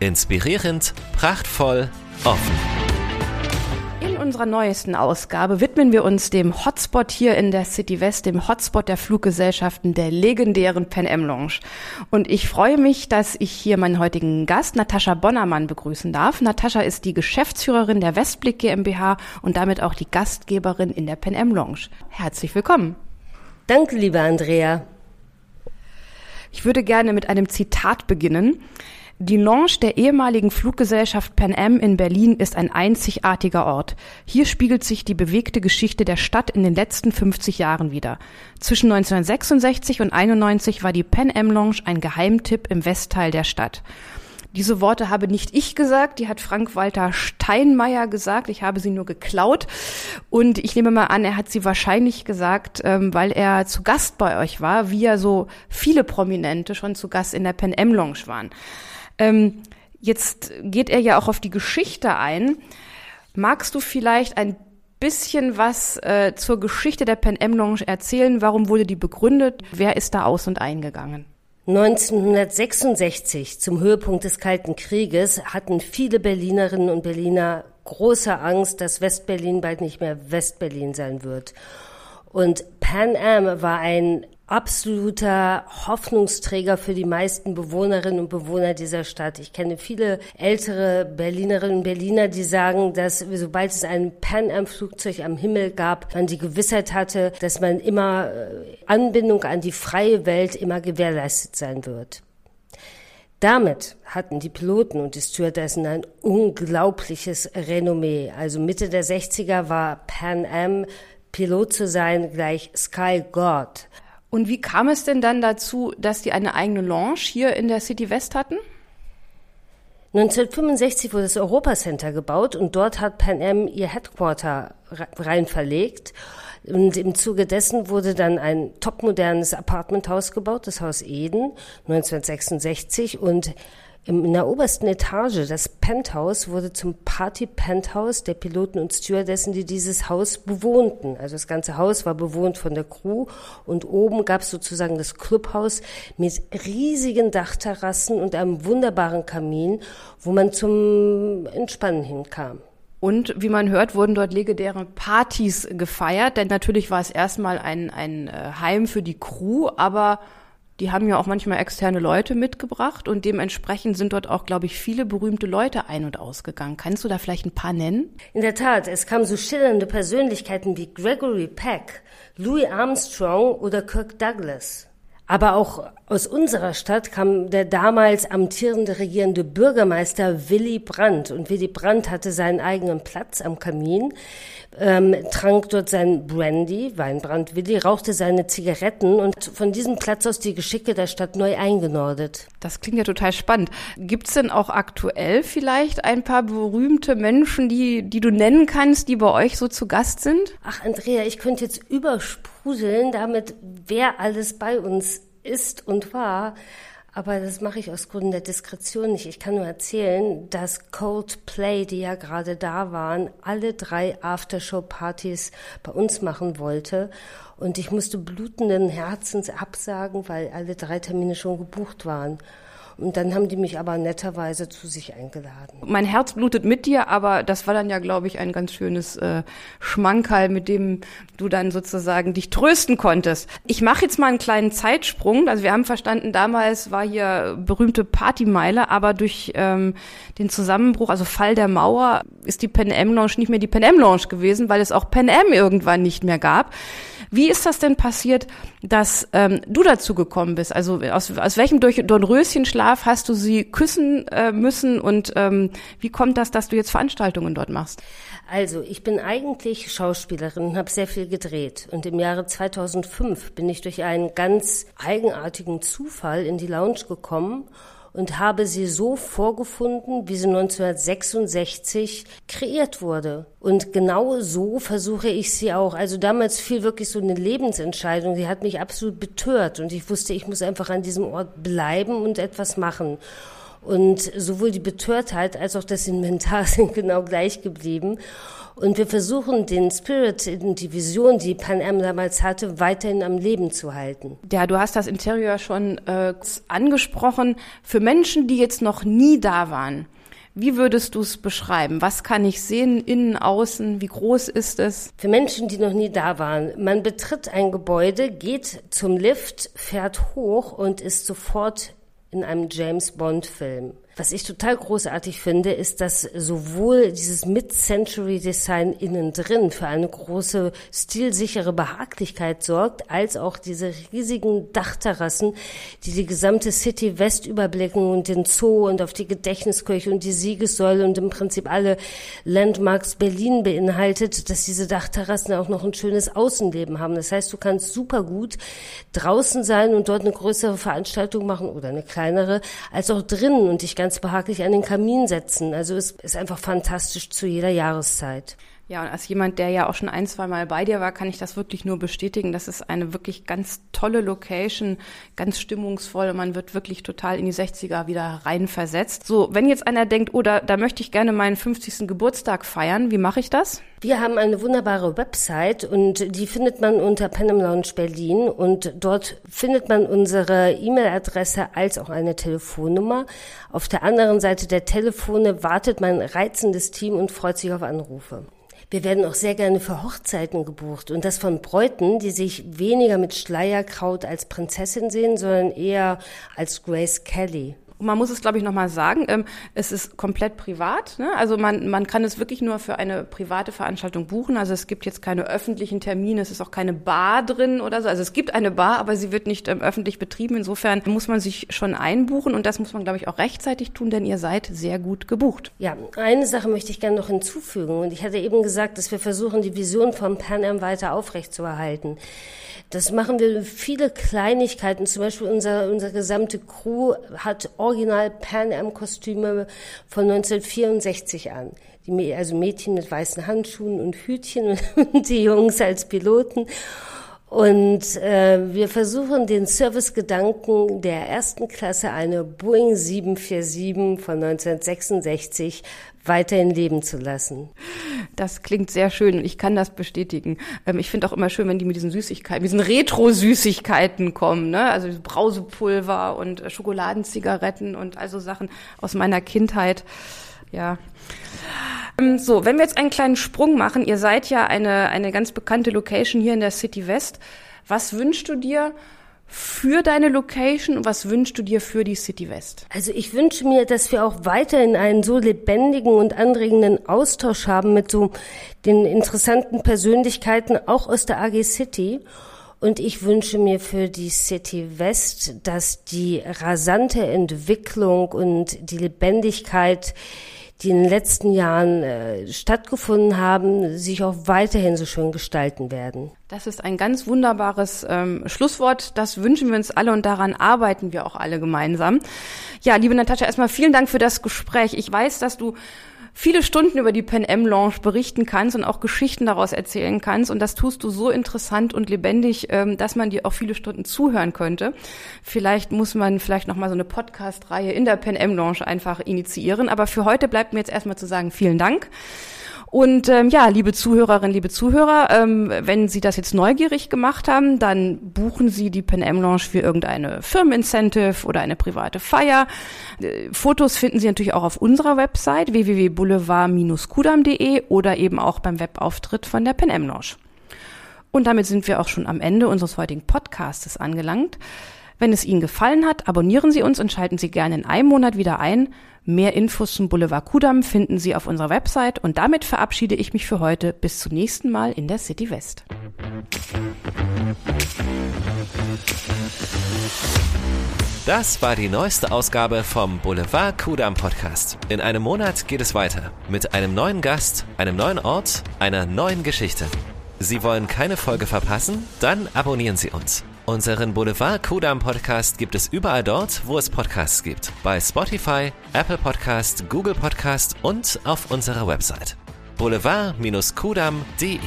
Inspirierend, prachtvoll, offen unserer neuesten Ausgabe widmen wir uns dem Hotspot hier in der City West, dem Hotspot der Fluggesellschaften, der legendären Pan Am Lounge. Und ich freue mich, dass ich hier meinen heutigen Gast, Natascha Bonnermann, begrüßen darf. Natascha ist die Geschäftsführerin der Westblick GmbH und damit auch die Gastgeberin in der Pan Am Lounge. Herzlich willkommen. Danke, liebe Andrea. Ich würde gerne mit einem Zitat beginnen. Die Lounge der ehemaligen Fluggesellschaft Pan Am in Berlin ist ein einzigartiger Ort. Hier spiegelt sich die bewegte Geschichte der Stadt in den letzten 50 Jahren wieder. Zwischen 1966 und 91 war die Pan Am Lounge ein Geheimtipp im Westteil der Stadt. Diese Worte habe nicht ich gesagt, die hat Frank-Walter Steinmeier gesagt. Ich habe sie nur geklaut. Und ich nehme mal an, er hat sie wahrscheinlich gesagt, ähm, weil er zu Gast bei euch war, wie ja so viele Prominente schon zu Gast in der Pan Am Lounge waren. Ähm, jetzt geht er ja auch auf die Geschichte ein. Magst du vielleicht ein bisschen was äh, zur Geschichte der Pen Am Lounge erzählen? Warum wurde die begründet? Wer ist da aus und eingegangen? 1966, zum Höhepunkt des Kalten Krieges, hatten viele Berlinerinnen und Berliner große Angst, dass Westberlin bald nicht mehr Westberlin sein wird. Und Pan Am war ein absoluter Hoffnungsträger für die meisten Bewohnerinnen und Bewohner dieser Stadt. Ich kenne viele ältere Berlinerinnen und Berliner, die sagen, dass sobald es ein Pan Am Flugzeug am Himmel gab, man die Gewissheit hatte, dass man immer äh, Anbindung an die freie Welt immer gewährleistet sein wird. Damit hatten die Piloten und die Stewardessen ein unglaubliches Renommee. Also Mitte der 60er war Pan Am Pilot zu sein gleich Sky God. Und wie kam es denn dann dazu, dass die eine eigene Lounge hier in der City West hatten? 1965 wurde das Europacenter gebaut und dort hat Pan Am ihr Headquarter rein verlegt. Und im Zuge dessen wurde dann ein topmodernes Apartmenthaus gebaut, das Haus Eden, 1966. Und in der obersten Etage, das Penthouse, wurde zum Party-Penthouse der Piloten und Stewardessen, die dieses Haus bewohnten. Also das ganze Haus war bewohnt von der Crew und oben gab es sozusagen das Clubhaus mit riesigen Dachterrassen und einem wunderbaren Kamin, wo man zum Entspannen hinkam. Und wie man hört, wurden dort legendäre Partys gefeiert, denn natürlich war es erstmal ein, ein äh, Heim für die Crew, aber die haben ja auch manchmal externe Leute mitgebracht und dementsprechend sind dort auch, glaube ich, viele berühmte Leute ein- und ausgegangen. Kannst du da vielleicht ein paar nennen? In der Tat, es kamen so schillernde Persönlichkeiten wie Gregory Peck, Louis Armstrong oder Kirk Douglas. Aber auch aus unserer Stadt kam der damals amtierende regierende Bürgermeister Willy Brandt. Und Willy Brandt hatte seinen eigenen Platz am Kamin, ähm, trank dort sein Brandy, Weinbrand Willy, rauchte seine Zigaretten und von diesem Platz aus die Geschicke der Stadt neu eingenordet. Das klingt ja total spannend. Gibt's denn auch aktuell vielleicht ein paar berühmte Menschen, die, die du nennen kannst, die bei euch so zu Gast sind? Ach, Andrea, ich könnte jetzt übersprudeln damit, wer alles bei uns ist und war. Aber das mache ich aus Gründen der Diskretion nicht. Ich kann nur erzählen, dass Coldplay, die ja gerade da waren, alle drei Aftershow-Partys bei uns machen wollte. Und ich musste blutenden Herzens absagen, weil alle drei Termine schon gebucht waren. Und dann haben die mich aber netterweise zu sich eingeladen. Mein Herz blutet mit dir, aber das war dann ja, glaube ich, ein ganz schönes äh, Schmankerl, mit dem du dann sozusagen dich trösten konntest. Ich mache jetzt mal einen kleinen Zeitsprung. Also wir haben verstanden, damals war hier berühmte Partymeile, aber durch ähm, den Zusammenbruch, also Fall der Mauer, ist die Pen Am Lounge nicht mehr die Pen Am Lounge gewesen, weil es auch Pen Am irgendwann nicht mehr gab. Wie ist das denn passiert, dass ähm, du dazu gekommen bist? Also aus, aus welchem Dornröschenschlaf hast du sie küssen äh, müssen und ähm, wie kommt das, dass du jetzt Veranstaltungen dort machst? Also, ich bin eigentlich Schauspielerin und habe sehr viel gedreht. Und im Jahre 2005 bin ich durch einen ganz eigenartigen Zufall in die Lounge gekommen und habe sie so vorgefunden, wie sie 1966 kreiert wurde. Und genau so versuche ich sie auch. Also damals fiel wirklich so eine Lebensentscheidung, die hat mich absolut betört und ich wusste, ich muss einfach an diesem Ort bleiben und etwas machen. Und sowohl die Betörtheit als auch das Inventar sind genau gleich geblieben. Und wir versuchen, den Spirit, die Vision, die Pan Am damals hatte, weiterhin am Leben zu halten. Ja, du hast das Interieur schon äh, angesprochen. Für Menschen, die jetzt noch nie da waren, wie würdest du es beschreiben? Was kann ich sehen, innen, außen? Wie groß ist es? Für Menschen, die noch nie da waren, man betritt ein Gebäude, geht zum Lift, fährt hoch und ist sofort in einem James Bond Film. Was ich total großartig finde, ist, dass sowohl dieses Mid-Century-Design innen drin für eine große stilsichere Behaglichkeit sorgt, als auch diese riesigen Dachterrassen, die die gesamte City West überblicken und den Zoo und auf die Gedächtniskirche und die Siegessäule und im Prinzip alle Landmarks Berlin beinhaltet, dass diese Dachterrassen auch noch ein schönes Außenleben haben. Das heißt, du kannst super gut draußen sein und dort eine größere Veranstaltung machen oder eine kleinere, als auch drinnen und dich ganz ganz behaglich an den Kamin setzen. Also es ist einfach fantastisch zu jeder Jahreszeit. Ja, und als jemand, der ja auch schon ein, zwei Mal bei dir war, kann ich das wirklich nur bestätigen. Das ist eine wirklich ganz tolle Location, ganz stimmungsvoll man wird wirklich total in die 60er wieder reinversetzt. So, wenn jetzt einer denkt, oh, da, da möchte ich gerne meinen 50. Geburtstag feiern, wie mache ich das? Wir haben eine wunderbare Website und die findet man unter Panem Lounge Berlin und dort findet man unsere E-Mail-Adresse als auch eine Telefonnummer. Auf der anderen Seite der Telefone wartet mein reizendes Team und freut sich auf Anrufe. Wir werden auch sehr gerne für Hochzeiten gebucht und das von Bräuten, die sich weniger mit Schleierkraut als Prinzessin sehen, sondern eher als Grace Kelly. Und man muss es, glaube ich, nochmal sagen, ähm, es ist komplett privat. Ne? Also man, man kann es wirklich nur für eine private Veranstaltung buchen. Also es gibt jetzt keine öffentlichen Termine, es ist auch keine Bar drin oder so. Also es gibt eine Bar, aber sie wird nicht ähm, öffentlich betrieben. Insofern muss man sich schon einbuchen und das muss man, glaube ich, auch rechtzeitig tun, denn ihr seid sehr gut gebucht. Ja, eine Sache möchte ich gerne noch hinzufügen. Und ich hatte eben gesagt, dass wir versuchen, die Vision von Pan Am weiter aufrechtzuerhalten. Das machen wir viele Kleinigkeiten. Zum Beispiel unser, unser gesamte Crew hat original Pan Am Kostüme von 1964 an. Die, also Mädchen mit weißen Handschuhen und Hütchen und die Jungs als Piloten. Und äh, wir versuchen den Servicegedanken der ersten Klasse, eine Boeing 747 von 1966, weiterhin leben zu lassen. Das klingt sehr schön und ich kann das bestätigen. Ähm, ich finde auch immer schön, wenn die mit diesen Süßigkeiten, mit diesen Retro-Süßigkeiten kommen, ne? Also Brausepulver und äh, Schokoladenzigaretten und also Sachen aus meiner Kindheit. Ja. Ähm, so, wenn wir jetzt einen kleinen Sprung machen, ihr seid ja eine, eine ganz bekannte Location hier in der City West. Was wünschst du dir für deine Location und was wünschst du dir für die City West? Also ich wünsche mir, dass wir auch weiterhin einen so lebendigen und anregenden Austausch haben mit so den interessanten Persönlichkeiten auch aus der AG City. Und ich wünsche mir für die City West, dass die rasante Entwicklung und die Lebendigkeit die in den letzten Jahren äh, stattgefunden haben, sich auch weiterhin so schön gestalten werden. Das ist ein ganz wunderbares ähm, Schlusswort. Das wünschen wir uns alle und daran arbeiten wir auch alle gemeinsam. Ja, liebe Natascha, erstmal vielen Dank für das Gespräch. Ich weiß, dass du viele Stunden über die Pen M Lounge berichten kannst und auch Geschichten daraus erzählen kannst. Und das tust du so interessant und lebendig, ähm, dass man dir auch viele Stunden zuhören könnte. Vielleicht muss man vielleicht nochmal so eine Podcast-Reihe in der Pen M Lounge einfach initiieren. Aber für heute bleibt mir jetzt erstmal zu sagen, vielen Dank. Und ähm, ja, liebe Zuhörerinnen, liebe Zuhörer, ähm, wenn Sie das jetzt neugierig gemacht haben, dann buchen Sie die Pen M Lounge für irgendeine Firmenincentive oder eine private Feier. Äh, Fotos finden Sie natürlich auch auf unserer Website www.boulevard-kudam.de oder eben auch beim Webauftritt von der Pen M Lounge. Und damit sind wir auch schon am Ende unseres heutigen Podcastes angelangt. Wenn es Ihnen gefallen hat, abonnieren Sie uns und schalten Sie gerne in einem Monat wieder ein. Mehr Infos zum Boulevard Kudam finden Sie auf unserer Website und damit verabschiede ich mich für heute. Bis zum nächsten Mal in der City West. Das war die neueste Ausgabe vom Boulevard Kudam Podcast. In einem Monat geht es weiter mit einem neuen Gast, einem neuen Ort, einer neuen Geschichte. Sie wollen keine Folge verpassen? Dann abonnieren Sie uns. Unseren Boulevard Kudam Podcast gibt es überall dort, wo es Podcasts gibt. Bei Spotify, Apple Podcast, Google Podcast und auf unserer Website. boulevard-kudam.de